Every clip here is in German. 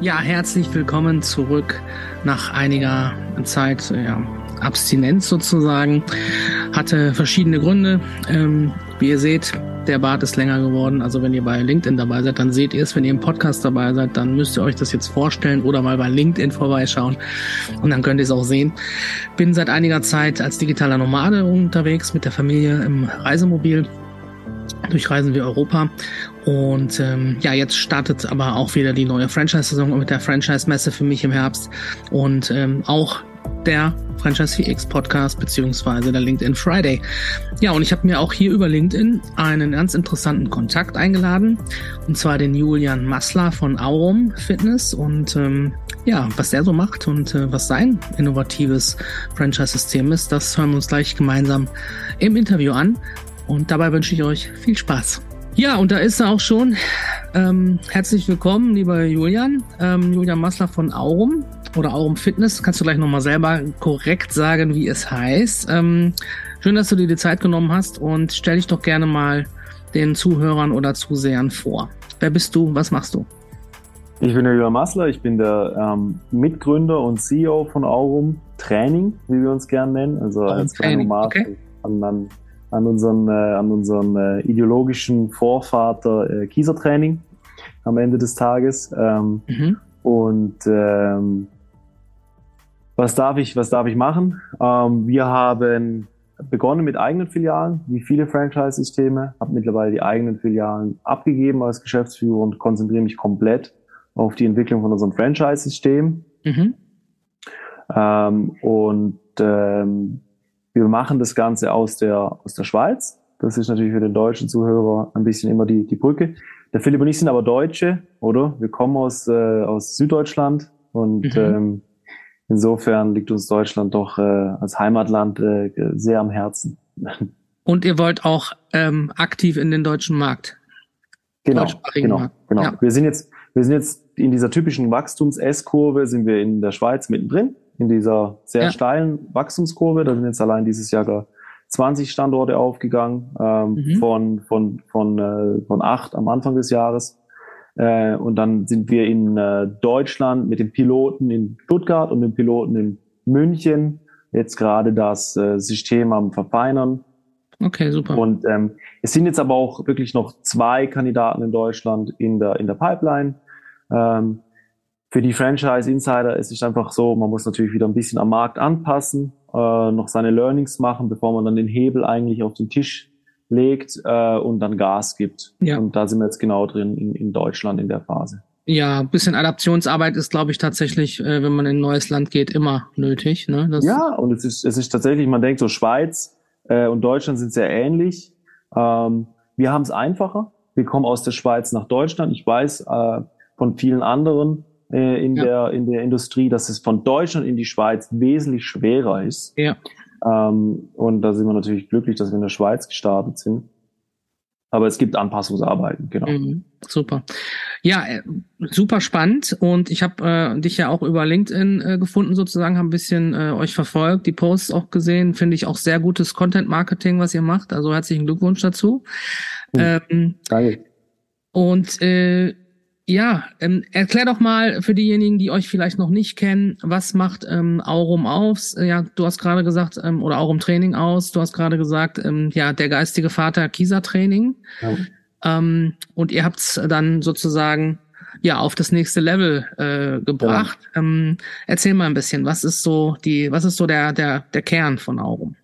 Ja, herzlich willkommen zurück nach einiger Zeit ja, Abstinenz sozusagen. Hatte verschiedene Gründe. Ähm, wie ihr seht, der Bart ist länger geworden. Also wenn ihr bei LinkedIn dabei seid, dann seht ihr es. Wenn ihr im Podcast dabei seid, dann müsst ihr euch das jetzt vorstellen oder mal bei LinkedIn vorbeischauen. Und dann könnt ihr es auch sehen. Bin seit einiger Zeit als digitaler Nomade unterwegs mit der Familie im Reisemobil. Durchreisen wir Europa und ähm, ja, jetzt startet aber auch wieder die neue Franchise-Saison mit der Franchise-Messe für mich im Herbst und ähm, auch der Franchise 4X Podcast beziehungsweise der LinkedIn Friday. Ja, und ich habe mir auch hier über LinkedIn einen ganz interessanten Kontakt eingeladen und zwar den Julian Massler von Aurum Fitness und ähm, ja, was der so macht und äh, was sein innovatives Franchise-System ist, das hören wir uns gleich gemeinsam im Interview an und dabei wünsche ich euch viel Spaß. Ja, und da ist er auch schon. Ähm, herzlich willkommen, lieber Julian. Ähm, Julian Massler von Aurum oder Aurum Fitness. Kannst du gleich nochmal selber korrekt sagen, wie es heißt. Ähm, schön, dass du dir die Zeit genommen hast und stell dich doch gerne mal den Zuhörern oder Zusehern vor. Wer bist du? Was machst du? Ich bin der Julian Massler. Ich bin der ähm, Mitgründer und CEO von Aurum Training, wie wir uns gerne nennen. Also als Training. Okay. Und dann an unseren, äh, an unseren äh, ideologischen Vorvater äh, Kiesertraining am Ende des Tages. Ähm, mhm. Und ähm, was darf ich, was darf ich machen? Ähm, wir haben begonnen mit eigenen Filialen, wie viele Franchise-Systeme, habe mittlerweile die eigenen Filialen abgegeben als Geschäftsführer und konzentriere mich komplett auf die Entwicklung von unserem Franchise-System. Mhm. Ähm, und ähm, wir machen das Ganze aus der, aus der Schweiz. Das ist natürlich für den deutschen Zuhörer ein bisschen immer die, die Brücke. Der Philipp und ich sind aber Deutsche, oder? Wir kommen aus, äh, aus Süddeutschland und mhm. ähm, insofern liegt uns Deutschland doch äh, als Heimatland äh, sehr am Herzen. Und ihr wollt auch ähm, aktiv in den deutschen Markt. Genau, genau, Markt. genau. Ja. Wir sind jetzt, wir sind jetzt in dieser typischen Wachstums-S-Kurve sind wir in der Schweiz mittendrin in dieser sehr ja. steilen Wachstumskurve. Da sind jetzt allein dieses Jahr 20 Standorte aufgegangen, ähm, mhm. von, von, von, äh, von acht am Anfang des Jahres. Äh, und dann sind wir in äh, Deutschland mit dem Piloten in Stuttgart und dem Piloten in München jetzt gerade das äh, System am Verfeinern. Okay, super. Und ähm, es sind jetzt aber auch wirklich noch zwei Kandidaten in Deutschland in der, in der Pipeline. Ähm, für die Franchise Insider ist es einfach so, man muss natürlich wieder ein bisschen am Markt anpassen, äh, noch seine Learnings machen, bevor man dann den Hebel eigentlich auf den Tisch legt äh, und dann Gas gibt. Ja. Und da sind wir jetzt genau drin in, in Deutschland in der Phase. Ja, ein bisschen Adaptionsarbeit ist, glaube ich, tatsächlich, äh, wenn man in ein neues Land geht, immer nötig. Ne? Das ja, und es ist, es ist tatsächlich, man denkt so, Schweiz äh, und Deutschland sind sehr ähnlich. Ähm, wir haben es einfacher. Wir kommen aus der Schweiz nach Deutschland. Ich weiß äh, von vielen anderen, äh, in, ja. der, in der Industrie, dass es von Deutschland in die Schweiz wesentlich schwerer ist. Ja. Ähm, und da sind wir natürlich glücklich, dass wir in der Schweiz gestartet sind. Aber es gibt Anpassungsarbeiten, genau. Mhm, super. Ja, äh, super spannend. Und ich habe äh, dich ja auch über LinkedIn äh, gefunden, sozusagen, habe ein bisschen äh, euch verfolgt, die Posts auch gesehen. Finde ich auch sehr gutes Content-Marketing, was ihr macht. Also herzlichen Glückwunsch dazu. Mhm. Ähm, Danke. Und äh, ja, ähm, erklär doch mal für diejenigen, die euch vielleicht noch nicht kennen, was macht ähm, Aurum aus? Äh, ja, du hast gerade gesagt, ähm, oder Aurum Training aus. Du hast gerade gesagt, ähm, ja, der geistige Vater Kisa Training. Ja. Ähm, und ihr habt's dann sozusagen ja auf das nächste Level äh, gebracht. Ja. Ähm, erzähl mal ein bisschen, was ist so die, was ist so der der der Kern von Aurum?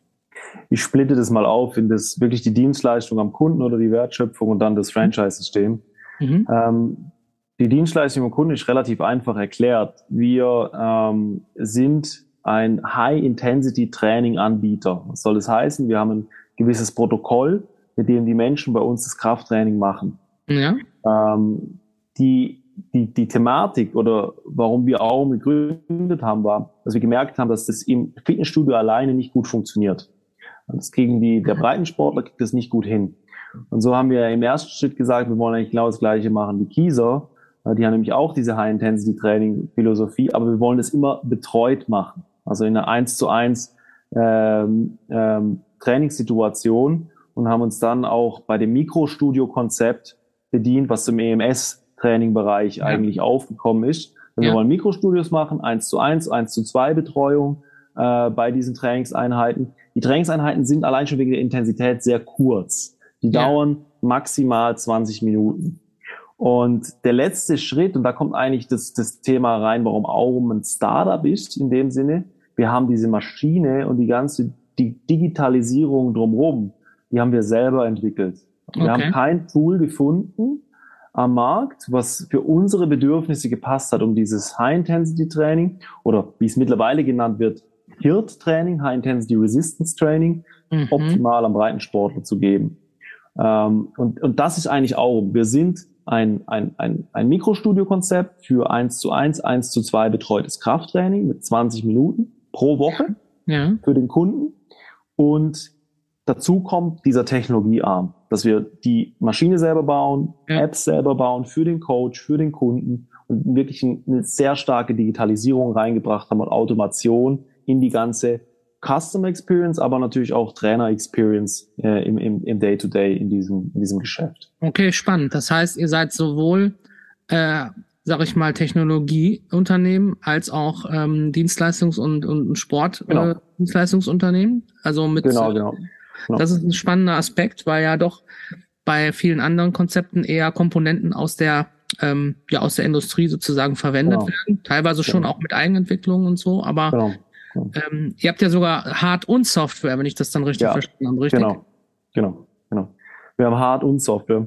Ich splitte das mal auf in das wirklich die Dienstleistung am Kunden oder die Wertschöpfung und dann das Franchise-System. Mhm. Ähm, die Dienstleistung im Kunden ist relativ einfach erklärt. Wir ähm, sind ein High-Intensity-Training-Anbieter. Was soll das heißen? Wir haben ein gewisses Protokoll, mit dem die Menschen bei uns das Krafttraining machen. Ja. Ähm, die, die, die Thematik oder warum wir auch gegründet haben, war, dass wir gemerkt haben, dass das im Fitnessstudio alleine nicht gut funktioniert. Das kriegen die, der Breitensportler kriegt das nicht gut hin. Und so haben wir im ersten Schritt gesagt, wir wollen eigentlich genau das Gleiche machen wie Kieser. Die haben nämlich auch diese High-Intensity-Training-Philosophie, aber wir wollen das immer betreut machen. Also in einer 1 zu 1 ähm, ähm, Trainingssituation und haben uns dann auch bei dem Mikrostudio-Konzept bedient, was zum EMS Krafttraining-Bereich ja. eigentlich aufgekommen ist. Wir ja. wollen Mikrostudios machen, eins zu eins, eins zu zwei Betreuung äh, bei diesen Trainingseinheiten. Die Trainingseinheiten sind allein schon wegen der Intensität sehr kurz. Die ja. dauern maximal 20 Minuten. Und der letzte Schritt, und da kommt eigentlich das, das Thema rein, warum Aurum ein Startup ist, in dem Sinne, wir haben diese Maschine und die ganze die Digitalisierung drumherum, die haben wir selber entwickelt. Wir okay. haben kein Tool gefunden am Markt, was für unsere Bedürfnisse gepasst hat, um dieses High-Intensity-Training oder wie es mittlerweile genannt wird, HIRT-Training, High-Intensity Resistance Training, mhm. optimal am Breitensportler zu geben. Ähm, und, und das ist eigentlich auch, wir sind ein, ein, ein, ein Mikrostudio-Konzept für eins zu eins, eins zu zwei betreutes Krafttraining mit 20 Minuten pro Woche ja. für den Kunden. Und dazu kommt dieser Technologiearm, dass wir die Maschine selber bauen, ja. Apps selber bauen für den Coach, für den Kunden und wirklich eine sehr starke Digitalisierung reingebracht haben und Automation in die ganze Customer Experience, aber natürlich auch Trainer Experience äh, im, im, im Day-to-Day -Day in, diesem, in diesem Geschäft. Okay, spannend. Das heißt, ihr seid sowohl, äh, sag ich mal, Technologieunternehmen als auch ähm, Dienstleistungs- und, und Sportdienstleistungsunternehmen. Genau. Äh, also mit genau, genau, genau. Das ist ein spannender Aspekt, weil ja doch bei vielen anderen Konzepten eher Komponenten aus der ähm, ja aus der Industrie sozusagen verwendet genau. werden, teilweise schon genau. auch mit Eigenentwicklung und so, aber genau. Ähm, ihr habt ja sogar Hard- und Software, wenn ich das dann richtig ja, verstanden habe, richtig? Genau, genau, genau. Wir haben Hard- und Software.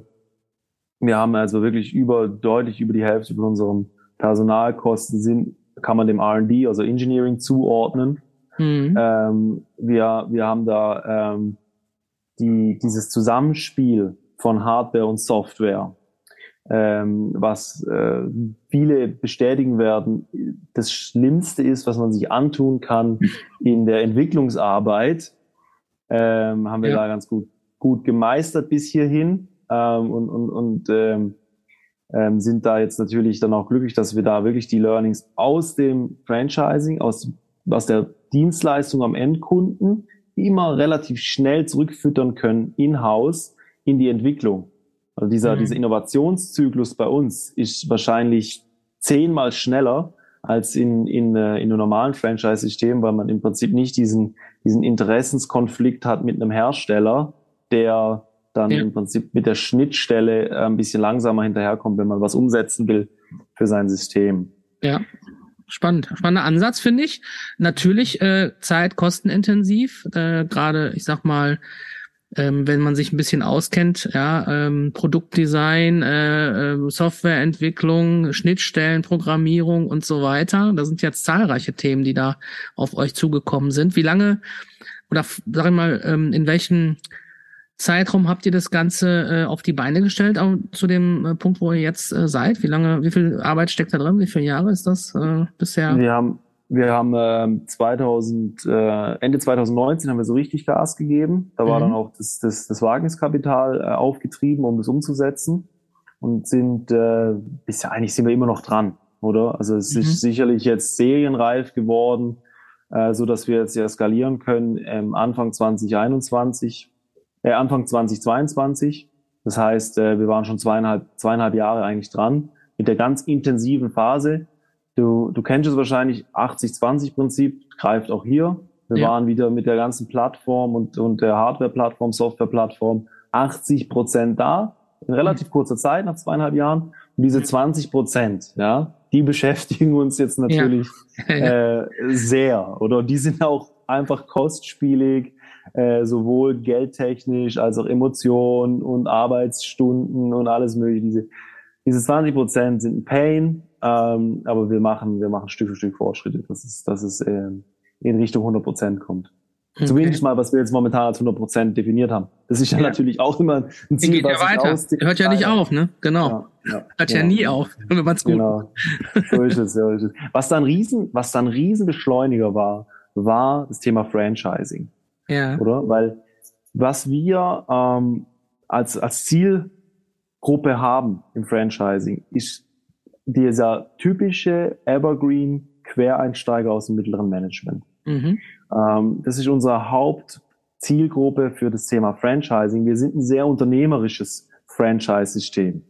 Wir haben also wirklich über, deutlich über die Hälfte von unseren Personalkosten sind, kann man dem R&D, also Engineering zuordnen. Mhm. Ähm, wir, wir haben da ähm, die, dieses Zusammenspiel von Hardware und Software ähm, was äh, viele bestätigen werden, das Schlimmste ist, was man sich antun kann in der Entwicklungsarbeit, ähm, haben wir ja. da ganz gut, gut gemeistert bis hierhin ähm, und, und, und ähm, ähm, sind da jetzt natürlich dann auch glücklich, dass wir da wirklich die Learnings aus dem Franchising, aus, aus der Dienstleistung am Endkunden immer relativ schnell zurückfüttern können in-house in die Entwicklung. Also dieser, mhm. dieser Innovationszyklus bei uns ist wahrscheinlich zehnmal schneller als in, in, äh, in einem normalen Franchise-System, weil man im Prinzip nicht diesen, diesen Interessenskonflikt hat mit einem Hersteller, der dann ja. im Prinzip mit der Schnittstelle äh, ein bisschen langsamer hinterherkommt, wenn man was umsetzen will für sein System. Ja. Spannend, spannender Ansatz finde ich. Natürlich äh, Zeit kostenintensiv, äh, gerade ich sag mal ähm, wenn man sich ein bisschen auskennt, ja, ähm, Produktdesign, äh, äh, Softwareentwicklung, Schnittstellen, Programmierung und so weiter. Da sind jetzt zahlreiche Themen, die da auf euch zugekommen sind. Wie lange oder sag ich mal, ähm, in welchem Zeitraum habt ihr das Ganze äh, auf die Beine gestellt, auch zu dem äh, Punkt, wo ihr jetzt äh, seid? Wie lange, wie viel Arbeit steckt da drin? Wie viele Jahre ist das äh, bisher? Wir haben wir haben äh, 2000, äh, Ende 2019 haben wir so richtig Gas gegeben. Da war mhm. dann auch das, das, das Wagniskapital äh, aufgetrieben, um das umzusetzen. Und sind, äh, bisher eigentlich sind wir immer noch dran, oder? Also es mhm. ist sicherlich jetzt serienreif geworden, äh, so dass wir jetzt ja skalieren können ähm, Anfang 2021, äh, Anfang 2022. Das heißt, äh, wir waren schon zweieinhalb, zweieinhalb Jahre eigentlich dran mit der ganz intensiven Phase Du, du kennst es wahrscheinlich, 80-20-Prinzip greift auch hier. Wir ja. waren wieder mit der ganzen Plattform und, und der Hardware-Plattform, Software-Plattform 80 Prozent da, in relativ kurzer Zeit, nach zweieinhalb Jahren. Und diese 20 Prozent, ja, die beschäftigen uns jetzt natürlich ja. äh, sehr. Oder die sind auch einfach kostspielig, äh, sowohl geldtechnisch als auch Emotionen und Arbeitsstunden und alles mögliche. Diese, diese 20 Prozent sind ein Pain, ähm, aber wir machen, wir machen Stück für Stück Fortschritte, dass es, dass es äh, in Richtung 100 Prozent kommt. Okay. Zumindest mal, was wir jetzt momentan als 100 Prozent definiert haben. Das ist ja, ja, natürlich auch immer ein Ziel, geht was ja weiter. Aus Hört ja nicht auf, ne? Genau. Ja, Hört ja, nie auf, wenn man's gut Genau. So ist es, so ist es. Was dann riesen, was dann Riesenbeschleuniger war, war das Thema Franchising. Ja. Oder? Weil was wir ähm, als, als Zielgruppe haben im Franchising, ist dieser typische Evergreen Quereinsteiger aus dem mittleren Management. Mhm. Ähm, das ist unsere Hauptzielgruppe für das Thema Franchising. Wir sind ein sehr unternehmerisches Franchise-System,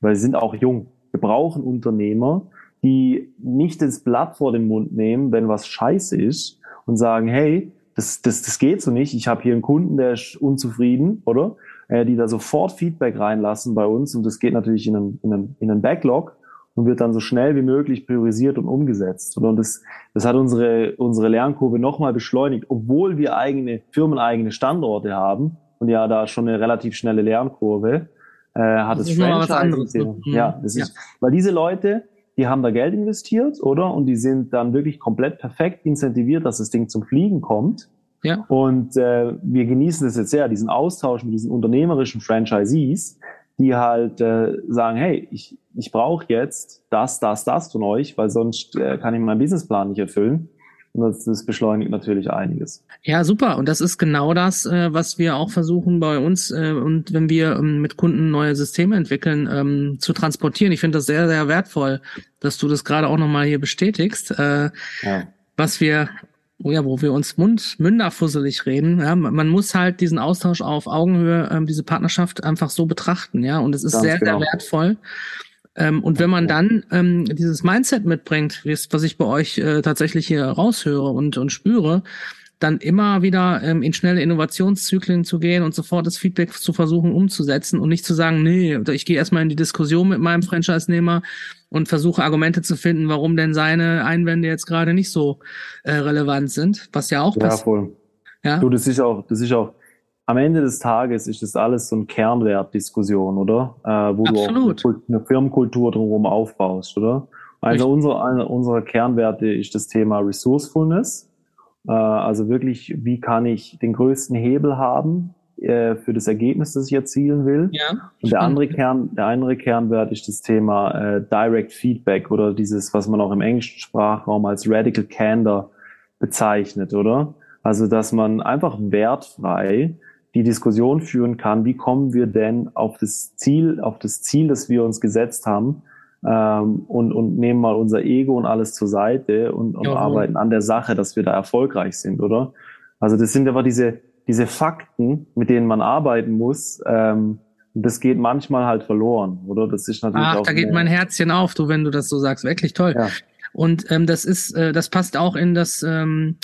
weil wir sind auch jung. Wir brauchen Unternehmer, die nicht das Blatt vor den Mund nehmen, wenn was scheiße ist und sagen, hey, das, das, das geht so nicht. Ich habe hier einen Kunden, der ist unzufrieden, oder? Äh, die da sofort Feedback reinlassen bei uns und das geht natürlich in einen, in einen, in einen Backlog und wird dann so schnell wie möglich priorisiert und umgesetzt. Und das, das hat unsere, unsere Lernkurve nochmal beschleunigt, obwohl wir eigene, firmeneigene Standorte haben und ja da schon eine relativ schnelle Lernkurve, äh, hat das, das Franchise. Ne? Mhm. Ja, das ist, ja. weil diese Leute, die haben da Geld investiert, oder? Und die sind dann wirklich komplett perfekt incentiviert, dass das Ding zum Fliegen kommt. Ja. Und äh, wir genießen das jetzt sehr, diesen Austausch mit diesen unternehmerischen Franchisees, die halt äh, sagen, hey, ich, ich brauche jetzt das, das, das von euch, weil sonst äh, kann ich meinen Businessplan nicht erfüllen. Und das, das beschleunigt natürlich einiges. Ja, super. Und das ist genau das, äh, was wir auch versuchen bei uns äh, und wenn wir ähm, mit Kunden neue Systeme entwickeln, ähm, zu transportieren. Ich finde das sehr, sehr wertvoll, dass du das gerade auch nochmal hier bestätigst. Äh, ja. Was wir oh ja, wo wir uns Mund, münderfusselig reden. Ja, man muss halt diesen Austausch auf Augenhöhe, ähm, diese Partnerschaft einfach so betrachten, ja. Und es ist Ganz sehr, genau. sehr wertvoll. Ähm, und wenn man dann ähm, dieses Mindset mitbringt, was ich bei euch äh, tatsächlich hier raushöre und, und spüre, dann immer wieder ähm, in schnelle Innovationszyklen zu gehen und sofort das Feedback zu versuchen umzusetzen und nicht zu sagen, nee, ich gehe erstmal in die Diskussion mit meinem Franchise-Nehmer und versuche Argumente zu finden, warum denn seine Einwände jetzt gerade nicht so äh, relevant sind, was ja auch ja, Voll. Ja, du, das ist auch, das ist auch, am Ende des Tages ist das alles so eine Kernwertdiskussion, oder? Äh, wo Absolut. du auch eine Firmenkultur drumherum aufbaust, oder? Also unsere, eine unserer Kernwerte ist das Thema Resourcefulness. Äh, also wirklich, wie kann ich den größten Hebel haben äh, für das Ergebnis, das ich erzielen will. Ja, und der andere Kern, der andere Kernwert ist das Thema äh, Direct Feedback oder dieses, was man auch im englischen Sprachraum als Radical Candor bezeichnet, oder? Also, dass man einfach wertfrei die Diskussion führen kann, wie kommen wir denn auf das Ziel, auf das Ziel, das wir uns gesetzt haben, ähm, und, und nehmen mal unser Ego und alles zur Seite und, und arbeiten an der Sache, dass wir da erfolgreich sind, oder? Also das sind aber diese, diese Fakten, mit denen man arbeiten muss, ähm, das geht manchmal halt verloren, oder? Das ist natürlich Ach, auch da geht mein Herzchen auf, du, wenn du das so sagst. Wirklich toll. Ja. Und ähm, das ist, äh, das passt auch in das, ähm,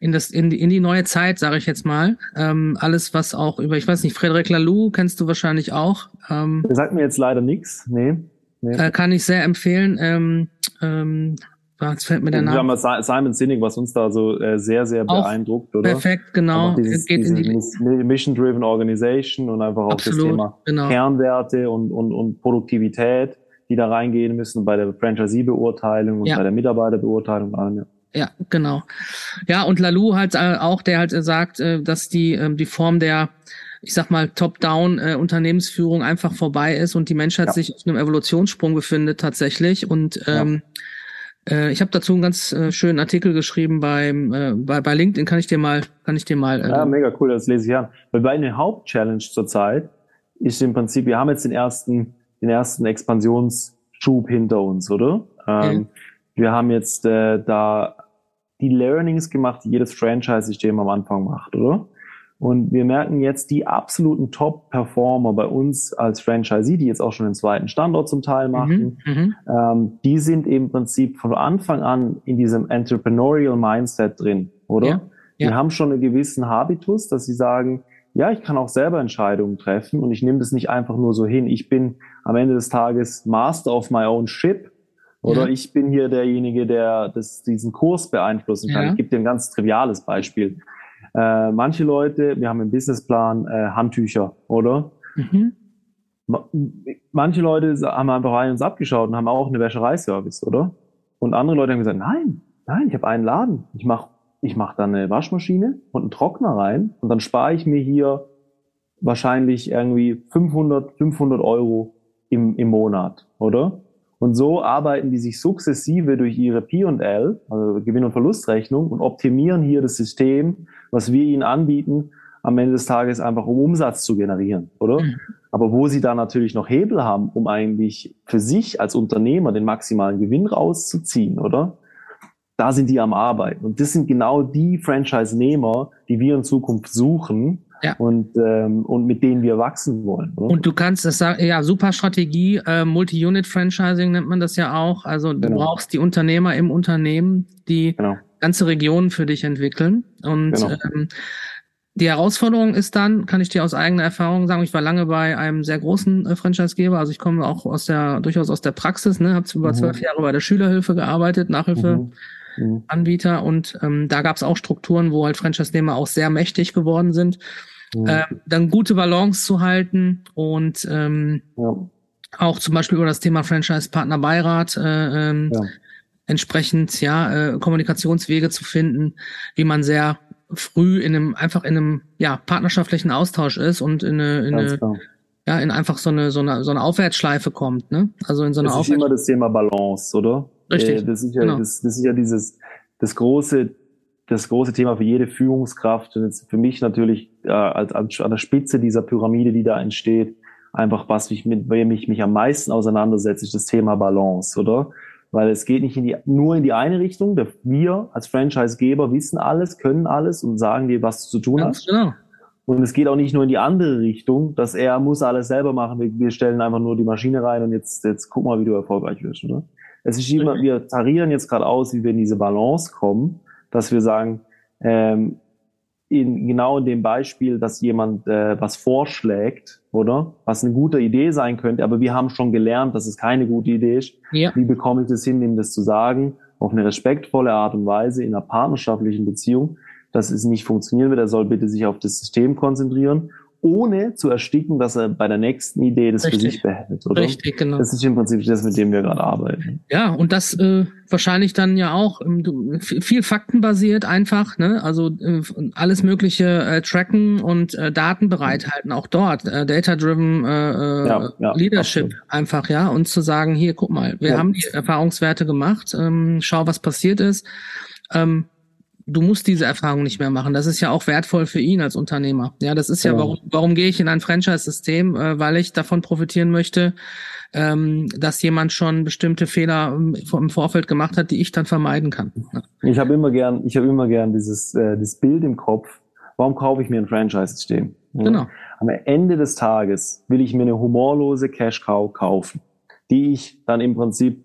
in das, in die, in die neue Zeit, sage ich jetzt mal. Ähm, alles, was auch über, ich weiß nicht, Frederic Laloux kennst du wahrscheinlich auch. Ähm, Der sagt mir jetzt leider nichts, nee. nee. Äh, kann ich sehr empfehlen. Ähm, ähm, Jetzt fällt mir der Name. Wir haben Simon Sinek, was uns da so äh, sehr, sehr beeindruckt, oder? Perfekt, genau. Dieses, Geht in die Mission-Driven Organization und einfach auch Absolut, das Thema genau. Kernwerte und, und, und Produktivität, die da reingehen müssen bei der Franchisee-Beurteilung und ja. bei der Mitarbeiterbeurteilung. Ja. Ja, genau. Ja, und Lalou halt äh, auch, der halt sagt, äh, dass die, äh, die Form der ich sag mal, Top-Down äh, Unternehmensführung einfach vorbei ist und die Menschheit ja. sich auf einem Evolutionssprung befindet tatsächlich und ähm, ja äh, ich habe dazu einen ganz äh, schönen Artikel geschrieben beim, äh, bei, bei LinkedIn, kann ich dir mal, kann ich dir mal. Äh, ja, mega cool, das lese ich an. Weil bei einer Hauptchallenge zurzeit ist im Prinzip, wir haben jetzt den ersten, den ersten Expansionsschub hinter uns, oder? Ähm, ja. Wir haben jetzt äh, da die Learnings gemacht, die jedes Franchise-System am Anfang macht, oder? Und wir merken jetzt die absoluten Top-Performer bei uns als Franchisee, die jetzt auch schon den zweiten Standort zum Teil mhm, machen, mhm, ähm, die sind im Prinzip von Anfang an in diesem Entrepreneurial Mindset drin, oder? Ja, ja. Die haben schon einen gewissen Habitus, dass sie sagen, ja, ich kann auch selber Entscheidungen treffen und ich nehme das nicht einfach nur so hin. Ich bin am Ende des Tages Master of my own ship oder ja. ich bin hier derjenige, der das, diesen Kurs beeinflussen kann. Ich gebe dir ein ganz triviales Beispiel. Äh, manche Leute, wir haben im Businessplan äh, Handtücher, oder? Mhm. Manche Leute haben einfach bei uns abgeschaut und haben auch eine Wäschereiservice, oder? Und andere Leute haben gesagt, nein, nein, ich habe einen Laden. Ich mache ich mach da eine Waschmaschine und einen Trockner rein und dann spare ich mir hier wahrscheinlich irgendwie 500, 500 Euro im, im Monat, oder? Und so arbeiten die sich sukzessive durch ihre P&L, also Gewinn- und Verlustrechnung, und optimieren hier das System, was wir ihnen anbieten, am Ende des Tages einfach um Umsatz zu generieren, oder? Mhm. Aber wo sie da natürlich noch Hebel haben, um eigentlich für sich als Unternehmer den maximalen Gewinn rauszuziehen, oder? Da sind die am Arbeiten. Und das sind genau die Franchise-Nehmer, die wir in Zukunft suchen, ja. und, ähm, und mit denen wir wachsen wollen. Oder? Und du kannst das sagen, ja, super Strategie, äh, Multi-Unit-Franchising nennt man das ja auch. Also du genau. brauchst die Unternehmer im Unternehmen, die genau. ganze Regionen für dich entwickeln. Und genau. ähm, die Herausforderung ist dann, kann ich dir aus eigener Erfahrung sagen, ich war lange bei einem sehr großen äh, Franchisegeber, also ich komme auch aus der durchaus aus der Praxis, ne, habe über mhm. zwölf Jahre bei der Schülerhilfe gearbeitet, Nachhilfe. Mhm. Anbieter und ähm, da gab es auch Strukturen, wo halt Franchise-Nehmer auch sehr mächtig geworden sind. Mhm. Äh, dann gute Balance zu halten und ähm, ja. auch zum Beispiel über das Thema Franchise-Partner-Beirat äh, ähm, ja. entsprechend ja äh, Kommunikationswege zu finden, wie man sehr früh in einem einfach in einem ja partnerschaftlichen Austausch ist und in eine, in eine ja in einfach so eine so eine so eine Aufwärtsschleife kommt, ne? Also in so eine Das ist immer das Thema Balance, oder? Richtig. Äh, das ist ja genau. das, das ist ja dieses das große das große Thema für jede Führungskraft und jetzt für mich natürlich äh, als, an der Spitze dieser Pyramide, die da entsteht, einfach was mich mit wem ich mich am meisten auseinandersetze, ist das Thema Balance, oder? Weil es geht nicht in die, nur in die eine Richtung. Wir als Franchisegeber wissen alles, können alles und sagen dir, was du zu tun hast. Genau. Und es geht auch nicht nur in die andere Richtung, dass er muss alles selber machen. Wir, wir stellen einfach nur die Maschine rein und jetzt, jetzt guck mal, wie du erfolgreich wirst, oder? Es ist immer, wir tarieren jetzt gerade aus, wie wir in diese Balance kommen, dass wir sagen, ähm, in, genau in dem Beispiel, dass jemand äh, was vorschlägt, oder? Was eine gute Idee sein könnte, aber wir haben schon gelernt, dass es keine gute Idee ist. Ja. Wie bekomme ich das hin, ihm das zu sagen, auf eine respektvolle Art und Weise in einer partnerschaftlichen Beziehung, dass es nicht funktionieren wird. Er soll bitte sich auf das System konzentrieren ohne zu ersticken, dass er bei der nächsten Idee das Richtig. für sich behält, oder? Richtig, genau. Das ist im Prinzip das, mit dem wir gerade arbeiten. Ja, und das äh, wahrscheinlich dann ja auch ähm, viel faktenbasiert einfach, ne? Also äh, alles mögliche äh, tracken und äh, Daten bereithalten, auch dort, äh, data-driven äh, äh ja, ja, Leadership einfach, ja, und zu sagen, hier, guck mal, wir ja. haben die Erfahrungswerte gemacht, ähm, schau, was passiert ist. Ähm, du musst diese Erfahrung nicht mehr machen. Das ist ja auch wertvoll für ihn als Unternehmer. Ja, das ist ja, ja. warum, warum gehe ich in ein Franchise-System? Äh, weil ich davon profitieren möchte, ähm, dass jemand schon bestimmte Fehler ähm, im Vorfeld gemacht hat, die ich dann vermeiden kann. Ich habe immer gern, ich habe immer gern dieses äh, das Bild im Kopf. Warum kaufe ich mir ein Franchise-System? Genau. Am Ende des Tages will ich mir eine humorlose Cash-Cow kaufen, die ich dann im Prinzip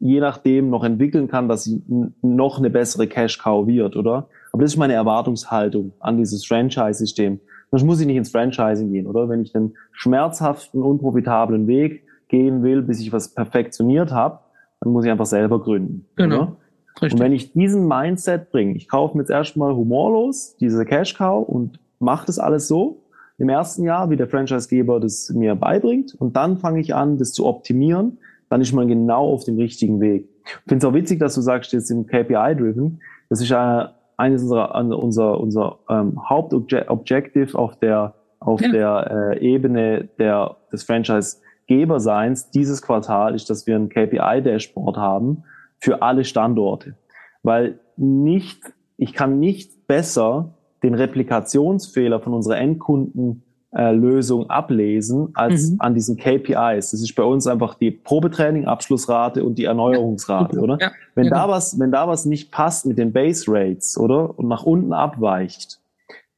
je nachdem noch entwickeln kann, dass sie noch eine bessere Cash-Cow wird, oder? Aber das ist meine Erwartungshaltung an dieses Franchise-System. Sonst muss ich nicht ins Franchising gehen, oder? Wenn ich den schmerzhaften, unprofitablen Weg gehen will, bis ich was perfektioniert habe, dann muss ich einfach selber gründen. Genau. Richtig. Und wenn ich diesen Mindset bringe, ich kaufe mir jetzt erstmal humorlos diese Cash-Cow und mache das alles so im ersten Jahr, wie der Franchisegeber das mir beibringt, und dann fange ich an, das zu optimieren, dann ist man genau auf dem richtigen Weg. Ich finde es auch witzig, dass du sagst, jetzt im KPI-Driven, das ist äh, eines unserer, unser, unser ähm, Hauptobjective auf der, auf ja. der äh, Ebene der, des Franchise-Geberseins dieses Quartal ist, dass wir ein KPI-Dashboard haben für alle Standorte. Weil nicht, ich kann nicht besser den Replikationsfehler von unserer Endkunden äh, Lösung ablesen als mhm. an diesen KPIs. Das ist bei uns einfach die Probetraining, Abschlussrate und die Erneuerungsrate, ja. oder? Ja. Wenn ja. da was, wenn da was nicht passt mit den Base Rates, oder? Und nach unten abweicht,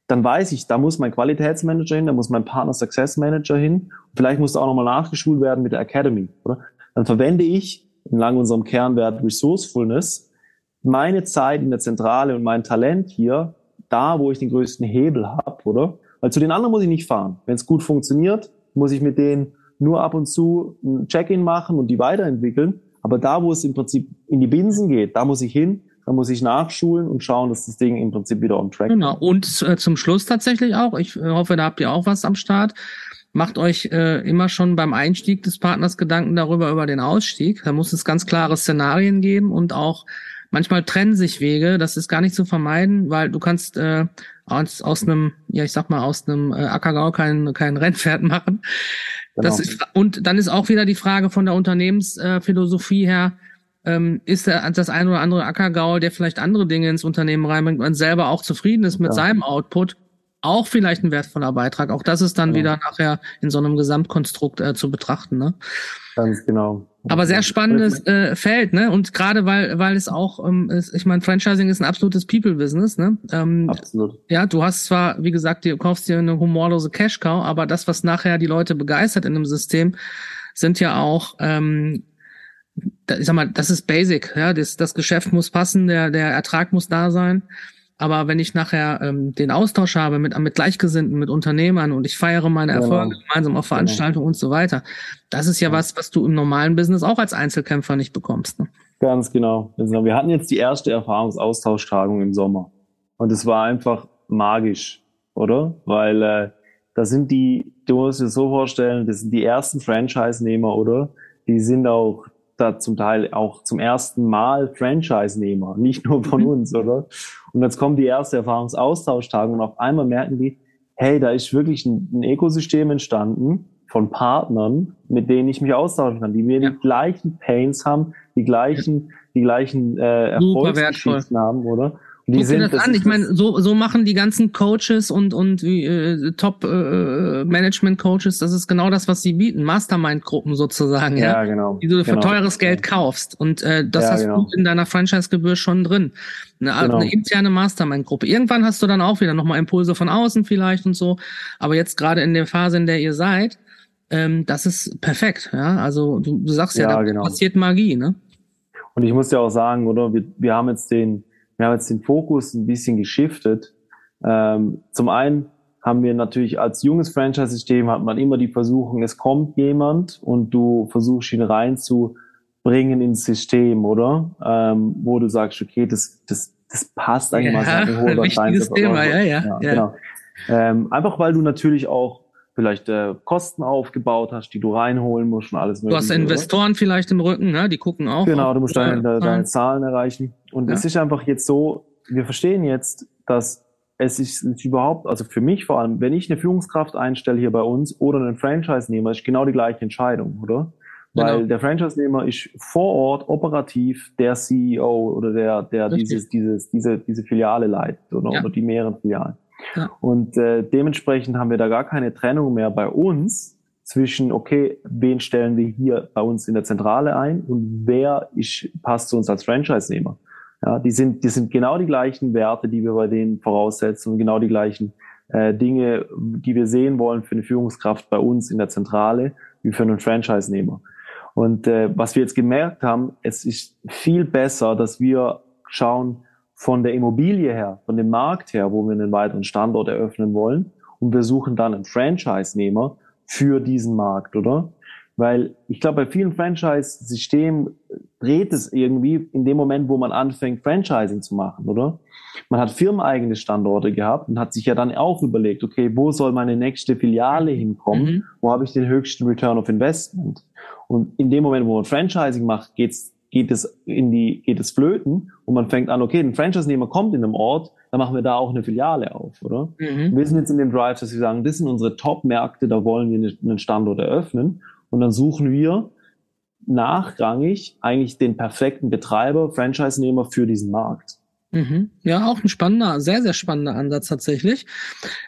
dann weiß ich, da muss mein Qualitätsmanager hin, da muss mein Partner Success Manager hin. Vielleicht muss da auch nochmal nachgeschult werden mit der Academy, oder? Dann verwende ich entlang unserem Kernwert Resourcefulness meine Zeit in der Zentrale und mein Talent hier da, wo ich den größten Hebel habe, oder? Weil zu den anderen muss ich nicht fahren. Wenn es gut funktioniert, muss ich mit denen nur ab und zu ein Check-in machen und die weiterentwickeln. Aber da, wo es im Prinzip in die Binsen geht, da muss ich hin, da muss ich nachschulen und schauen, dass das Ding im Prinzip wieder on track Genau. Und äh, zum Schluss tatsächlich auch, ich äh, hoffe, da habt ihr auch was am Start. Macht euch äh, immer schon beim Einstieg des Partners Gedanken darüber, über den Ausstieg. Da muss es ganz klare Szenarien geben und auch manchmal trennen sich Wege. Das ist gar nicht zu vermeiden, weil du kannst äh, aus, aus einem, ja, ich sag mal, aus einem äh, Ackergau kein, kein Rennpferd machen. Genau. Das ist, und dann ist auch wieder die Frage von der Unternehmensphilosophie her, ähm, ist der, das ein oder andere Ackergaul, der vielleicht andere Dinge ins Unternehmen reinbringt, man selber auch zufrieden ist mit ja. seinem Output, auch vielleicht ein wertvoller Beitrag. Auch das ist dann genau. wieder nachher in so einem Gesamtkonstrukt äh, zu betrachten. Ne? Ganz genau. Aber sehr spannendes äh, Feld, ne? Und gerade weil weil es auch, ähm, ist, ich meine, Franchising ist ein absolutes People-Business, ne? Ähm, Absolut. Ja, du hast zwar, wie gesagt, du kaufst dir eine humorlose Cash-Cow, aber das, was nachher die Leute begeistert in einem System, sind ja auch ähm, ich sag mal, das ist basic, ja, das, das Geschäft muss passen, der, der Ertrag muss da sein. Aber wenn ich nachher ähm, den Austausch habe mit, mit Gleichgesinnten, mit Unternehmern und ich feiere meine genau. Erfolge gemeinsam auf genau. Veranstaltungen genau. und so weiter, das ist ja, ja, was, was du im normalen Business auch als Einzelkämpfer nicht bekommst. Ne? Ganz genau. Wir hatten jetzt die erste Erfahrungsaustauschtagung im Sommer. Und es war einfach magisch, oder? Weil äh, da sind die, du musst dir so vorstellen, das sind die ersten Franchise-Nehmer, oder? Die sind auch da zum Teil auch zum ersten Mal Franchise-Nehmer, nicht nur von mhm. uns, oder? Und jetzt kommen die erste Erfahrungsaustauschtage und auf einmal merken die, hey, da ist wirklich ein, ein Ökosystem entstanden von Partnern, mit denen ich mich austauschen kann, die mir ja. die gleichen Pains haben, die gleichen, die gleichen äh, Erfolgsgeschichten haben, oder? Die Guck sind, das, das an. Ich meine, so, so machen die ganzen Coaches und, und äh, Top-Management-Coaches, äh, das ist genau das, was sie bieten. Mastermind-Gruppen sozusagen, ja. ja genau. Die du genau. für teures Geld kaufst. Und äh, das ja, hast genau. du in deiner Franchise-Gebühr schon drin. Eine, genau. eine interne Mastermind-Gruppe. Irgendwann hast du dann auch wieder nochmal Impulse von außen vielleicht und so. Aber jetzt gerade in der Phase, in der ihr seid, ähm, das ist perfekt. Ja, also du, du sagst ja, ja da genau. passiert Magie, ne? Und ich muss ja auch sagen, oder wir, wir haben jetzt den wir haben jetzt den Fokus ein bisschen geschiftet. Ähm, zum einen haben wir natürlich als junges Franchise-System hat man immer die Versuchung, es kommt jemand und du versuchst ihn reinzubringen ins System, oder? Ähm, wo du sagst, okay, das, das, das passt eigentlich ja, mal so wichtiges Thema, ja, ja, ja, ja. Genau. Ähm, einfach weil du natürlich auch vielleicht äh, Kosten aufgebaut hast, die du reinholen musst und alles mögliche. Du hast Investoren oder? vielleicht im Rücken, ne? die gucken auch. Genau, du musst deine, deine, deine Zahlen erreichen. Und ja. es ist einfach jetzt so, wir verstehen jetzt, dass es ist überhaupt, also für mich vor allem, wenn ich eine Führungskraft einstelle hier bei uns oder einen Franchise-Nehmer, ist genau die gleiche Entscheidung, oder? Weil genau. der Franchise-Nehmer ist vor Ort operativ der CEO oder der, der dieses, dieses, diese, diese Filiale leitet oder, ja. oder die mehreren Filialen. Und äh, dementsprechend haben wir da gar keine Trennung mehr bei uns zwischen, okay, wen stellen wir hier bei uns in der Zentrale ein und wer ist, passt zu uns als Franchise-Nehmer. Ja, die sind, die sind genau die gleichen Werte, die wir bei denen voraussetzen und genau die gleichen äh, Dinge, die wir sehen wollen für eine Führungskraft bei uns in der Zentrale, wie für einen Franchise-Nehmer. Und äh, was wir jetzt gemerkt haben, es ist viel besser, dass wir schauen, von der Immobilie her, von dem Markt her, wo wir einen weiteren Standort eröffnen wollen. Und wir suchen dann einen Franchise-Nehmer für diesen Markt, oder? Weil ich glaube, bei vielen Franchise-Systemen dreht es irgendwie in dem Moment, wo man anfängt, Franchising zu machen, oder? Man hat firmeneigene Standorte gehabt und hat sich ja dann auch überlegt, okay, wo soll meine nächste Filiale hinkommen? Mhm. Wo habe ich den höchsten Return of Investment? Und in dem Moment, wo man Franchising macht, geht's geht es in die, geht es flöten und man fängt an, okay, ein Franchise-Nehmer kommt in einem Ort, dann machen wir da auch eine Filiale auf, oder? Mhm. Wir sind jetzt in dem Drive, dass wir sagen, das sind unsere Top-Märkte, da wollen wir einen Standort eröffnen und dann suchen wir nachrangig eigentlich den perfekten Betreiber, Franchise-Nehmer für diesen Markt. Mhm. Ja, auch ein spannender, sehr, sehr spannender Ansatz tatsächlich.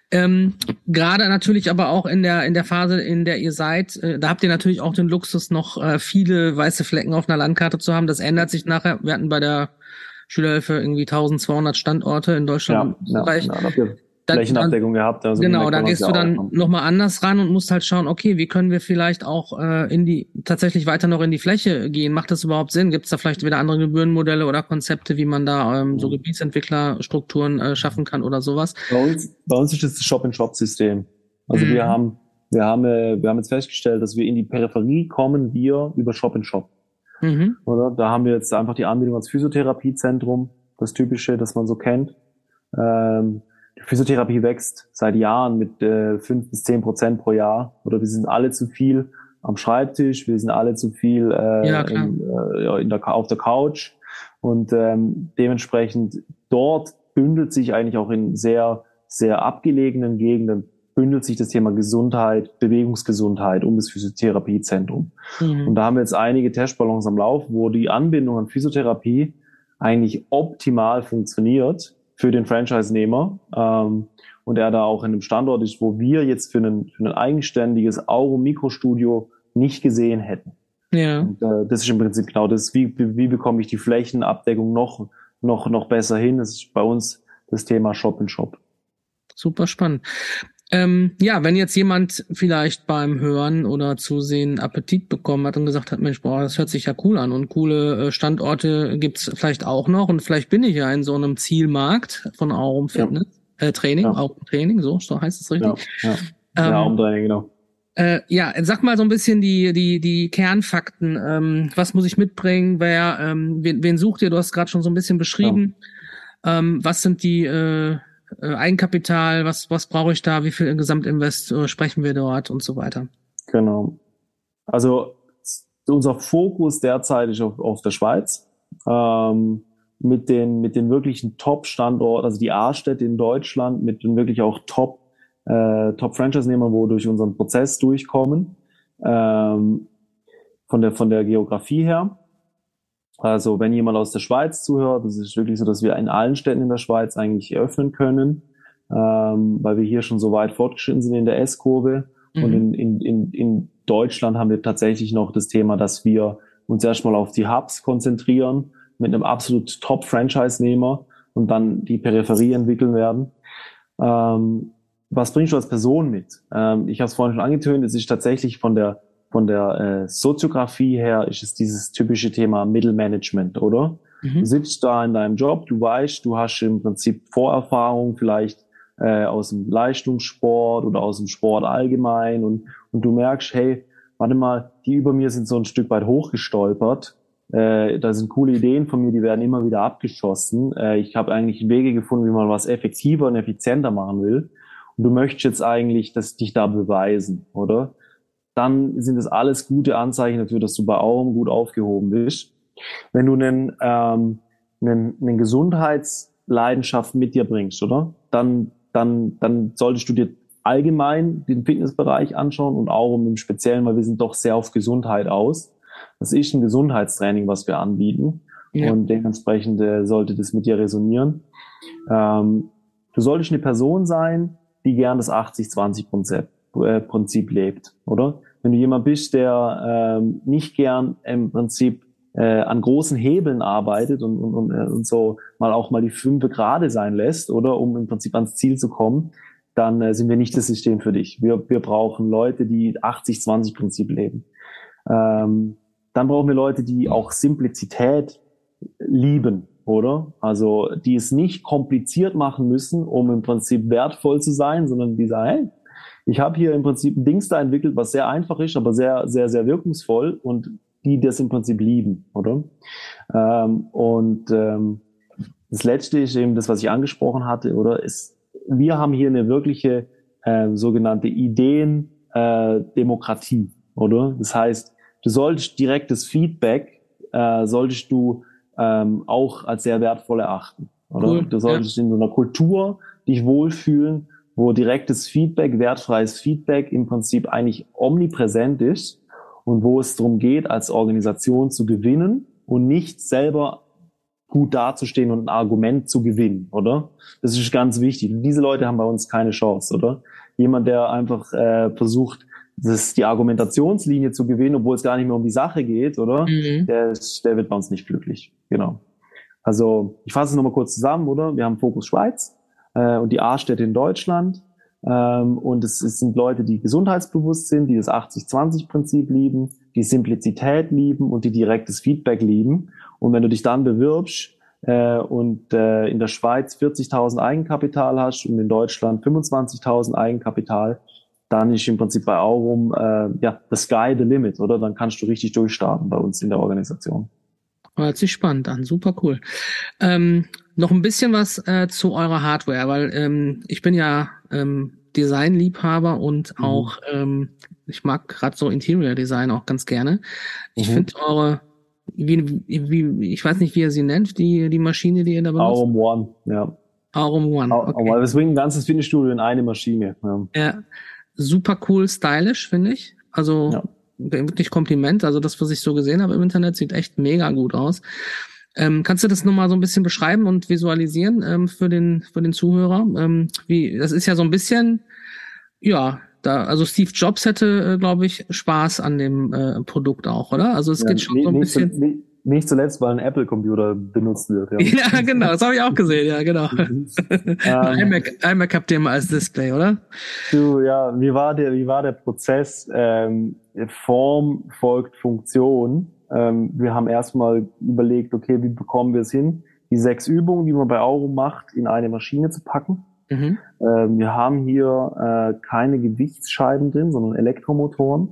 Ähm, Gerade natürlich aber auch in der, in der Phase, in der ihr seid, äh, da habt ihr natürlich auch den Luxus, noch äh, viele weiße Flecken auf einer Landkarte zu haben. Das ändert sich nachher. Wir hatten bei der Schülerhilfe irgendwie 1200 Standorte in Deutschland. Ja, ja, ja, dann, Flächenabdeckung dann, gehabt. Also genau, da gehst du dann nochmal anders ran und musst halt schauen, okay, wie können wir vielleicht auch äh, in die tatsächlich weiter noch in die Fläche gehen? Macht das überhaupt Sinn? Gibt es da vielleicht wieder andere Gebührenmodelle oder Konzepte, wie man da ähm, so mhm. Gebietsentwicklerstrukturen äh, schaffen kann oder sowas? Bei uns, bei uns ist das Shop-in-Shop-System. Also mhm. wir haben wir haben äh, wir haben jetzt festgestellt, dass wir in die Peripherie kommen wir über Shop-in-Shop. Mhm. Oder da haben wir jetzt einfach die Anbindung als Physiotherapiezentrum, das typische, das man so kennt. Ähm, Physiotherapie wächst seit Jahren mit äh, fünf bis zehn Prozent pro Jahr. Oder wir sind alle zu viel am Schreibtisch, wir sind alle zu viel äh, ja, in, äh, in der, auf der Couch. Und ähm, dementsprechend dort bündelt sich eigentlich auch in sehr, sehr abgelegenen Gegenden bündelt sich das Thema Gesundheit, Bewegungsgesundheit um das Physiotherapiezentrum. Mhm. Und da haben wir jetzt einige Testballons am Lauf, wo die Anbindung an Physiotherapie eigentlich optimal funktioniert für den Franchise-Nehmer. Ähm, und er da auch in einem Standort ist, wo wir jetzt für, einen, für ein eigenständiges Auro-Mikrostudio nicht gesehen hätten. Ja. Und, äh, das ist im Prinzip genau das, wie, wie bekomme ich die Flächenabdeckung noch, noch, noch besser hin? Das ist bei uns das Thema Shop in Shop. Super spannend. Ähm, ja, wenn jetzt jemand vielleicht beim Hören oder Zusehen Appetit bekommen hat und gesagt hat, Mensch, boah, das hört sich ja cool an und coole äh, Standorte gibt's vielleicht auch noch und vielleicht bin ich ja in so einem Zielmarkt von Aurum Fitness, ja. äh, Training, ja. Aurum Training, so, so heißt es richtig. Ja, ja. Ähm, Aurum Training, genau. Äh, ja, sag mal so ein bisschen die die die Kernfakten. Ähm, was muss ich mitbringen? Wer ähm, wen, wen sucht ihr? Du hast gerade schon so ein bisschen beschrieben. Ja. Ähm, was sind die äh, äh, Eigenkapital, was, was brauche ich da, wie viel Gesamtinvest äh, sprechen wir dort und so weiter. Genau. Also unser Fokus derzeit ist auf, auf der Schweiz. Ähm, mit den, mit den wirklichen Top-Standorten, also die A-Städte in Deutschland, mit den wirklich auch Top, äh, Top-Franchise-Nehmern, wo durch unseren Prozess durchkommen. Ähm, von der, von der Geografie her. Also wenn jemand aus der Schweiz zuhört, das ist wirklich so, dass wir in allen Städten in der Schweiz eigentlich eröffnen können, ähm, weil wir hier schon so weit fortgeschritten sind in der S-Kurve. Mhm. Und in, in, in, in Deutschland haben wir tatsächlich noch das Thema, dass wir uns erstmal auf die Hubs konzentrieren mit einem absolut Top-Franchise-Nehmer und dann die Peripherie entwickeln werden. Ähm, was bringst du als Person mit? Ähm, ich habe es vorhin schon angetönt, es ist tatsächlich von der von der äh, Soziografie her ist es dieses typische Thema Mittelmanagement, oder? Mhm. Du sitzt da in deinem Job, du weißt, du hast im Prinzip Vorerfahrung vielleicht äh, aus dem Leistungssport oder aus dem Sport allgemein und, und du merkst, hey, warte mal, die über mir sind so ein Stück weit hochgestolpert. Äh, da sind coole Ideen von mir, die werden immer wieder abgeschossen. Äh, ich habe eigentlich Wege gefunden, wie man was effektiver und effizienter machen will. Und du möchtest jetzt eigentlich das dich da beweisen, oder? Dann sind das alles gute Anzeichen dafür, dass du bei Aurum gut aufgehoben bist. Wenn du einen, ähm, einen, einen Gesundheitsleidenschaft mit dir bringst, oder? Dann, dann, dann solltest du dir allgemein den Fitnessbereich anschauen und Aurum im Speziellen, weil wir sind doch sehr auf Gesundheit aus. Das ist ein Gesundheitstraining, was wir anbieten. Ja. Und dementsprechend äh, sollte das mit dir resonieren. Ähm, du solltest eine Person sein, die gern das 80-20-Prinzip äh, Prinzip lebt, oder? Wenn du jemand bist, der ähm, nicht gern im Prinzip äh, an großen Hebeln arbeitet und, und, und, äh, und so mal auch mal die fünfe gerade sein lässt, oder um im Prinzip ans Ziel zu kommen, dann äh, sind wir nicht das System für dich. Wir, wir brauchen Leute, die 80-20-Prinzip leben. Ähm, dann brauchen wir Leute, die auch Simplizität lieben, oder? Also die es nicht kompliziert machen müssen, um im Prinzip wertvoll zu sein, sondern die sagen, hey, ich habe hier im Prinzip ein Dings da entwickelt, was sehr einfach ist, aber sehr, sehr, sehr wirkungsvoll und die das im Prinzip lieben, oder? Ähm, und ähm, das Letzte ist eben das, was ich angesprochen hatte, oder? Ist, wir haben hier eine wirkliche äh, sogenannte Ideendemokratie, äh, oder? Das heißt, du solltest direktes Feedback, äh, solltest du ähm, auch als sehr wertvoll erachten, oder? Cool, du solltest ja. in so einer Kultur dich wohlfühlen wo direktes Feedback, wertfreies Feedback im Prinzip eigentlich omnipräsent ist und wo es darum geht, als Organisation zu gewinnen und nicht selber gut dazustehen und ein Argument zu gewinnen, oder? Das ist ganz wichtig. diese Leute haben bei uns keine Chance, oder? Jemand, der einfach äh, versucht, das, die Argumentationslinie zu gewinnen, obwohl es gar nicht mehr um die Sache geht, oder? Mhm. Der, der wird bei uns nicht glücklich. Genau. Also ich fasse es nochmal kurz zusammen, oder? Wir haben Fokus Schweiz, äh, und die A-Städte in Deutschland. Ähm, und es, es sind Leute, die gesundheitsbewusst sind, die das 80-20-Prinzip lieben, die Simplizität lieben und die direktes Feedback lieben. Und wenn du dich dann bewirbst äh, und äh, in der Schweiz 40.000 Eigenkapital hast und in Deutschland 25.000 Eigenkapital, dann ist im Prinzip bei Aurum äh, ja the sky the limit, oder? Dann kannst du richtig durchstarten bei uns in der Organisation. Hört sich spannend an, super cool. Ähm, noch ein bisschen was äh, zu eurer Hardware, weil ähm, ich bin ja ähm, Designliebhaber und mhm. auch ähm, ich mag gerade so Interior Design auch ganz gerne. Ich mhm. finde eure wie, wie, ich weiß nicht, wie ihr sie nennt, die, die Maschine, die ihr da benutzt. Aurum One, ja. Aurum One. Okay. Aber bringen ein ganzes Fitnessstudio in eine Maschine. Ja, ja super cool, stylisch, finde ich. Also ja. wirklich Kompliment. Also das, was ich so gesehen habe im Internet, sieht echt mega gut aus. Ähm, kannst du das nochmal so ein bisschen beschreiben und visualisieren ähm, für den für den Zuhörer? Ähm, wie das ist ja so ein bisschen, ja, da also Steve Jobs hätte, äh, glaube ich, Spaß an dem äh, Produkt auch, oder? Also es ja, geht schon so ein bisschen. Nicht, nicht zuletzt, weil ein Apple-Computer benutzt wird. Ja, ja genau, das habe ich auch gesehen, ja, genau. ähm, iMac, iMac habt ihr mal als Display, oder? Du, ja, wie war der, wie war der Prozess? Ähm, Form folgt Funktion. Ähm, wir haben erstmal überlegt, okay, wie bekommen wir es hin, die sechs Übungen, die man bei Aurum macht, in eine Maschine zu packen. Mhm. Ähm, wir haben hier äh, keine Gewichtsscheiben drin, sondern Elektromotoren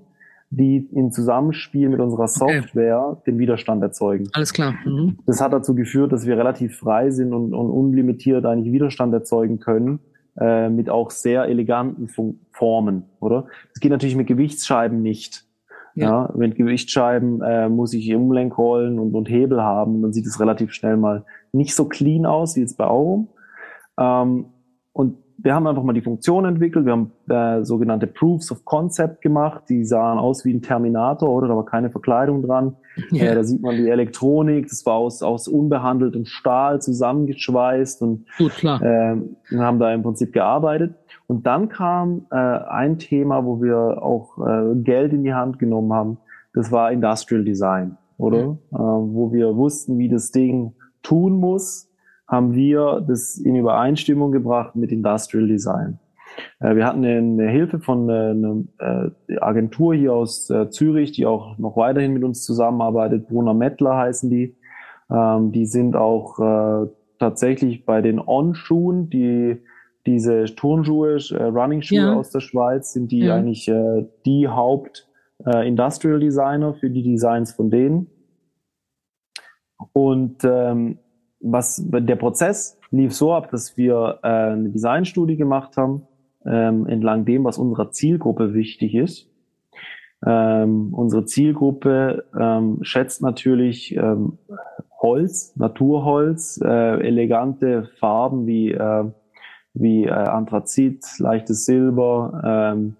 die im Zusammenspiel mit unserer Software okay. den Widerstand erzeugen. Alles klar. Mhm. Das hat dazu geführt, dass wir relativ frei sind und, und unlimitiert eigentlich Widerstand erzeugen können, äh, mit auch sehr eleganten Formen, oder? Das geht natürlich mit Gewichtsscheiben nicht. Ja. mit Gewichtsscheiben äh, muss ich Umlenkrollen und, und Hebel haben, dann sieht es relativ schnell mal nicht so clean aus wie jetzt bei Aurum. Ähm, und wir haben einfach mal die Funktion entwickelt, wir haben äh, sogenannte Proofs of Concept gemacht, die sahen aus wie ein Terminator, oder? Da war keine Verkleidung dran. Yeah. Äh, da sieht man die Elektronik, das war aus, aus unbehandeltem Stahl zusammengeschweißt und, Gut, klar. Äh, haben da im Prinzip gearbeitet. Und dann kam äh, ein Thema, wo wir auch äh, Geld in die Hand genommen haben, das war Industrial Design, oder? Mhm. Äh, wo wir wussten, wie das Ding tun muss haben wir das in Übereinstimmung gebracht mit Industrial Design. Äh, wir hatten eine Hilfe von äh, einer äh, Agentur hier aus Zürich, die auch noch weiterhin mit uns zusammenarbeitet. Brunner Mettler heißen die. Ähm, die sind auch tatsächlich bei den On-Schuhen, die diese Turnschuhe, Running-Schuhe ja. aus der Schweiz, sind die ja. eigentlich die Haupt Industrial Designer für die Designs von denen. Und ähm, was der Prozess lief so ab, dass wir äh, eine Designstudie gemacht haben, ähm, entlang dem, was unserer Zielgruppe wichtig ist. Ähm, unsere Zielgruppe ähm, schätzt natürlich ähm, Holz, Naturholz, äh, elegante Farben wie, äh, wie äh, Anthrazit, leichtes Silber, ähm,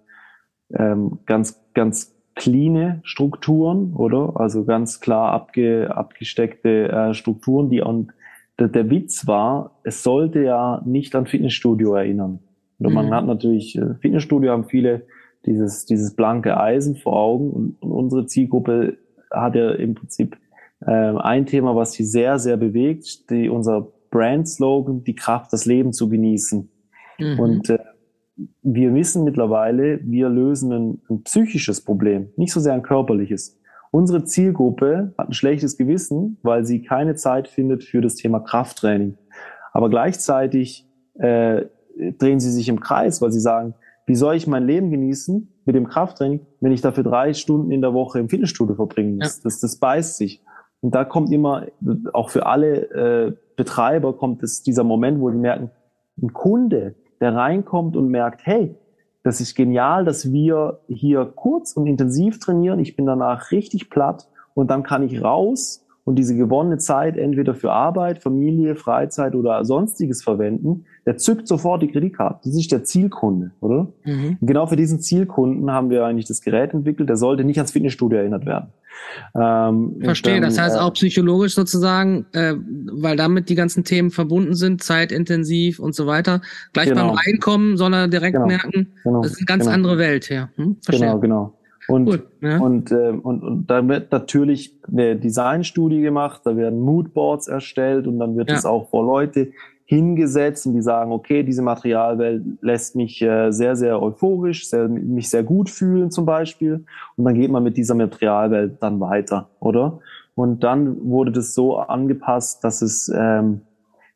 ähm, ganz, ganz cleane Strukturen, oder? Also ganz klar abge, abgesteckte äh, Strukturen, die an der, der Witz war, es sollte ja nicht an Fitnessstudio erinnern. Und man mhm. hat natürlich, äh, Fitnessstudio haben viele dieses, dieses blanke Eisen vor Augen und, und unsere Zielgruppe hat ja im Prinzip äh, ein Thema, was sie sehr, sehr bewegt, die, unser Brand-Slogan, die Kraft, das Leben zu genießen. Mhm. Und äh, wir wissen mittlerweile, wir lösen ein, ein psychisches Problem, nicht so sehr ein körperliches. Unsere Zielgruppe hat ein schlechtes Gewissen, weil sie keine Zeit findet für das Thema Krafttraining. Aber gleichzeitig äh, drehen sie sich im Kreis, weil sie sagen, wie soll ich mein Leben genießen mit dem Krafttraining, wenn ich dafür drei Stunden in der Woche im Fitnessstudio verbringen muss? Ja. Das, das beißt sich. Und da kommt immer, auch für alle äh, Betreiber kommt es dieser Moment, wo die merken, ein Kunde, der reinkommt und merkt, hey, das ist genial, dass wir hier kurz und intensiv trainieren. Ich bin danach richtig platt und dann kann ich raus und diese gewonnene Zeit entweder für Arbeit, Familie, Freizeit oder sonstiges verwenden. Der zückt sofort die Kreditkarte. Das ist der Zielkunde, oder? Mhm. Genau für diesen Zielkunden haben wir eigentlich das Gerät entwickelt. Der sollte nicht ans Fitnessstudio erinnert werden. Ähm, Verstehe, dann, das heißt äh, auch psychologisch sozusagen, äh, weil damit die ganzen Themen verbunden sind, zeitintensiv und so weiter. Gleich genau. beim Reinkommen soll er direkt genau. merken, genau. das ist eine ganz genau. andere Welt hier. Hm? Verstehe. Genau, genau. Und, cool, ja. und, äh, und, und da wird natürlich eine Designstudie gemacht, da werden Moodboards erstellt und dann wird es auch vor Leute hingesetzt und die sagen, okay, diese Materialwelt lässt mich äh, sehr, sehr euphorisch, sehr, mich sehr gut fühlen zum Beispiel. Und dann geht man mit dieser Materialwelt dann weiter, oder? Und dann wurde das so angepasst, dass es, ähm,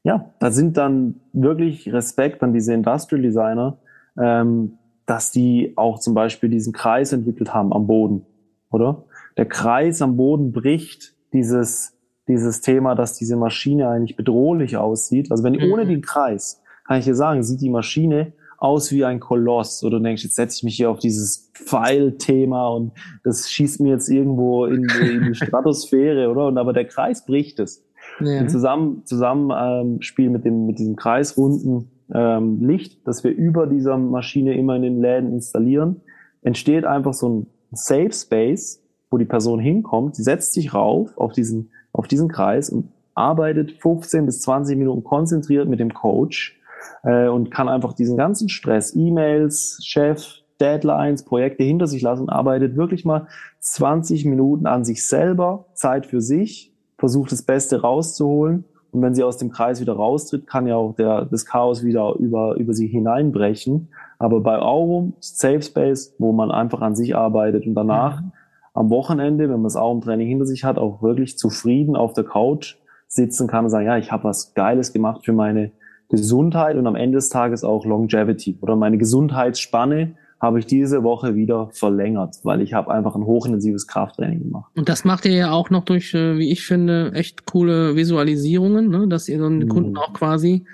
ja, da sind dann wirklich Respekt an diese Industrial Designer, ähm, dass die auch zum Beispiel diesen Kreis entwickelt haben am Boden, oder? Der Kreis am Boden bricht dieses dieses Thema, dass diese Maschine eigentlich bedrohlich aussieht. Also wenn mhm. ohne den Kreis, kann ich dir sagen, sieht die Maschine aus wie ein Koloss. Oder du denkst, jetzt setze ich mich hier auf dieses Pfeilthema und das schießt mir jetzt irgendwo in, in die Stratosphäre, oder? Und aber der Kreis bricht es. Ja. Im Zusammen, Zusammenspiel ähm, mit dem, mit diesem kreisrunden ähm, Licht, das wir über dieser Maschine immer in den Läden installieren, entsteht einfach so ein Safe Space, wo die Person hinkommt, setzt sich rauf auf diesen auf diesen Kreis und arbeitet 15 bis 20 Minuten konzentriert mit dem Coach äh, und kann einfach diesen ganzen Stress, E-Mails, Chef, Deadlines, Projekte hinter sich lassen und arbeitet wirklich mal 20 Minuten an sich selber, Zeit für sich, versucht das Beste rauszuholen. Und wenn sie aus dem Kreis wieder raustritt, kann ja auch der, das Chaos wieder über, über sie hineinbrechen. Aber bei Aurum, Safe Space, wo man einfach an sich arbeitet und danach mhm. am Wochenende, wenn man das Aurum-Training hinter sich hat, auch wirklich zufrieden auf der Couch sitzen kann und sagen, ja, ich habe was Geiles gemacht für meine Gesundheit und am Ende des Tages auch Longevity oder meine Gesundheitsspanne habe ich diese Woche wieder verlängert, weil ich habe einfach ein hochintensives Krafttraining gemacht. Und das macht ihr ja auch noch durch, äh, wie ich finde, echt coole Visualisierungen, ne? dass ihr so einen mhm. Kunden auch quasi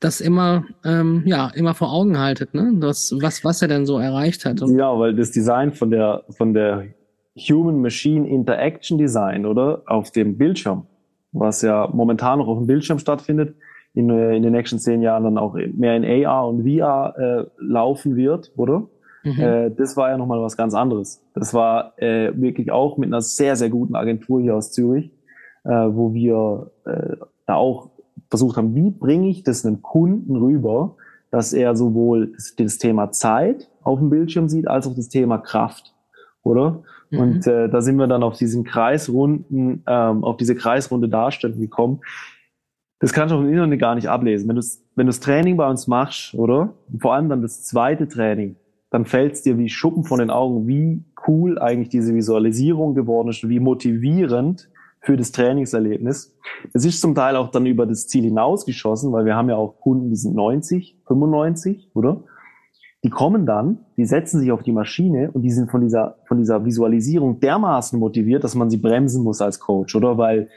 das immer, ähm, ja, immer vor Augen haltet, ne? Das, was, was er denn so erreicht hat. Und ja, weil das Design von der, von der Human-Machine Interaction Design, oder? Auf dem Bildschirm, was ja momentan noch auf dem Bildschirm stattfindet, in, äh, in den nächsten zehn Jahren dann auch mehr in AR und VR äh, laufen wird, oder? Mhm. Äh, das war ja nochmal was ganz anderes. Das war äh, wirklich auch mit einer sehr, sehr guten Agentur hier aus Zürich, äh, wo wir äh, da auch versucht haben, wie bringe ich das einem Kunden rüber, dass er sowohl das, Thema Zeit auf dem Bildschirm sieht, als auch das Thema Kraft, oder? Mhm. Und äh, da sind wir dann auf diesen Kreisrunden, ähm, auf diese Kreisrunde Darstellung gekommen. Das kannst du auch im Internet gar nicht ablesen. Wenn du wenn du das Training bei uns machst, oder? Und vor allem dann das zweite Training, dann fällt es dir wie Schuppen von den Augen, wie cool eigentlich diese Visualisierung geworden ist, wie motivierend für das Trainingserlebnis. Es ist zum Teil auch dann über das Ziel hinausgeschossen, weil wir haben ja auch Kunden, die sind 90, 95, oder? Die kommen dann, die setzen sich auf die Maschine und die sind von dieser, von dieser Visualisierung dermaßen motiviert, dass man sie bremsen muss als Coach, oder? Weil,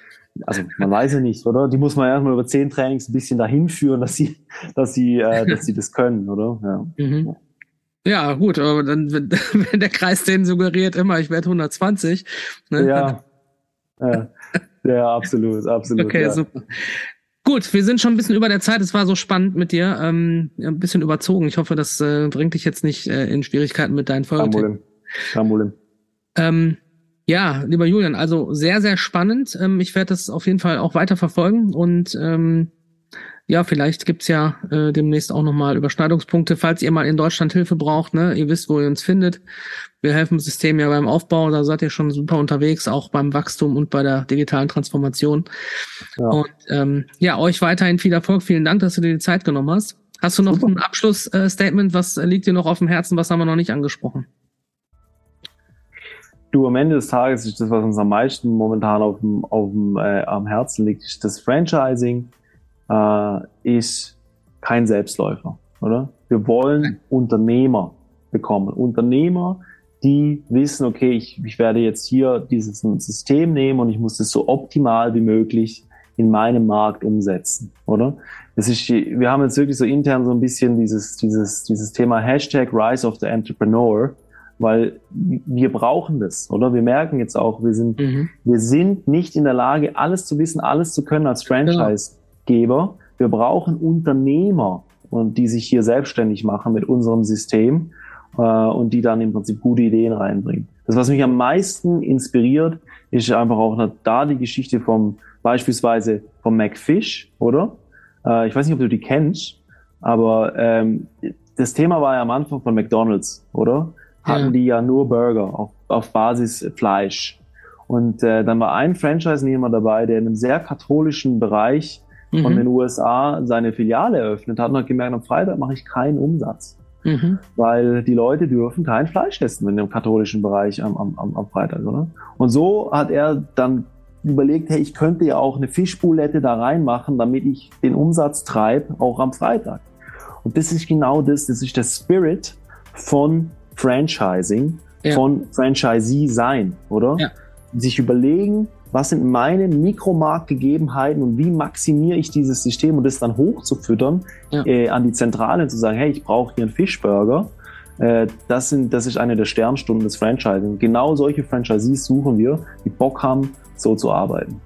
also man weiß ja nicht, oder? Die muss man erstmal über zehn Trainings ein bisschen dahin führen, dass sie, dass sie, äh, dass sie das können, oder? Ja. Mhm. Ja, gut, aber dann, wenn, wenn der Kreis den suggeriert immer, ich werde 120. Ne? Ja. ja. ja, absolut, absolut. Okay, ja. super. Gut, wir sind schon ein bisschen über der Zeit. Es war so spannend mit dir. Ähm, ein bisschen überzogen. Ich hoffe, das äh, bringt dich jetzt nicht äh, in Schwierigkeiten mit deinen Folgen. Kein Problem. Kein Problem. Ähm, ja, lieber Julian, also sehr, sehr spannend. Ähm, ich werde das auf jeden Fall auch weiter verfolgen und ähm, ja, vielleicht gibt's ja äh, demnächst auch nochmal Überschneidungspunkte, falls ihr mal in Deutschland Hilfe braucht. Ne? Ihr wisst, wo ihr uns findet. Wir helfen System ja beim Aufbau, da seid ihr schon super unterwegs, auch beim Wachstum und bei der digitalen Transformation. Ja. Und ähm, ja, euch weiterhin viel Erfolg. Vielen Dank, dass du dir die Zeit genommen hast. Hast du noch super. ein Abschlussstatement? Was liegt dir noch auf dem Herzen? Was haben wir noch nicht angesprochen? Du, am Ende des Tages ist das, was uns am meisten momentan auf dem, auf dem, äh, am Herzen liegt, ist das Franchising äh, ist kein Selbstläufer, oder? Wir wollen. Unternehmer bekommen. Unternehmer, die wissen, okay, ich, ich werde jetzt hier dieses System nehmen und ich muss das so optimal wie möglich in meinem Markt umsetzen, oder? Das ist, wir haben jetzt wirklich so intern so ein bisschen dieses, dieses, dieses Thema Hashtag Rise of the Entrepreneur, weil wir brauchen das, oder? Wir merken jetzt auch, wir sind, mhm. wir sind nicht in der Lage, alles zu wissen, alles zu können als genau. Franchise. Geber. Wir brauchen Unternehmer, und die sich hier selbstständig machen mit unserem System äh, und die dann im Prinzip gute Ideen reinbringen. Das, was mich am meisten inspiriert, ist einfach auch da die Geschichte vom beispielsweise vom McFish, oder? Äh, ich weiß nicht, ob du die kennst, aber ähm, das Thema war ja am Anfang von McDonald's, oder? Hatten ja. die ja nur Burger auf, auf Basis Fleisch. Und äh, dann war ein Franchise-Nehmer dabei, der in einem sehr katholischen Bereich mhm. von den USA seine Filiale eröffnet hat und hat gemerkt, am Freitag mache ich keinen Umsatz. Mhm. Weil die Leute dürfen kein Fleisch essen in dem katholischen Bereich am, am, am Freitag, oder? Und so hat er dann überlegt, hey, ich könnte ja auch eine Fischboulette da reinmachen, damit ich den Umsatz treibe, auch am Freitag. Und das ist genau das, das ist der Spirit von Franchising, ja. von Franchisee sein, oder? Ja. Sich überlegen, was sind meine Mikromarktgegebenheiten und wie maximiere ich dieses System und das dann hochzufüttern ja. äh, an die Zentrale zu sagen, hey, ich brauche hier einen Fischburger. Äh, das, sind, das ist eine der Sternstunden des Franchising. Genau solche Franchisees suchen wir, die Bock haben, so zu arbeiten.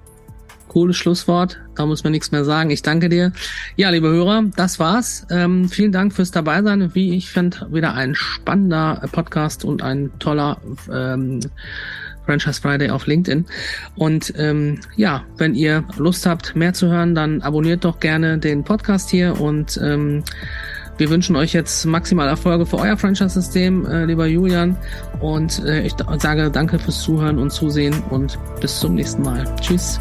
Cooles Schlusswort. Da muss man nichts mehr sagen. Ich danke dir. Ja, liebe Hörer, das war's. Ähm, vielen Dank fürs Dabeisein. Wie ich finde, wieder ein spannender Podcast und ein toller ähm, Franchise Friday auf LinkedIn. Und ähm, ja, wenn ihr Lust habt, mehr zu hören, dann abonniert doch gerne den Podcast hier und ähm, wir wünschen euch jetzt maximal Erfolge für euer Franchise-System, äh, lieber Julian. Und äh, ich sage danke fürs Zuhören und Zusehen und bis zum nächsten Mal. Tschüss.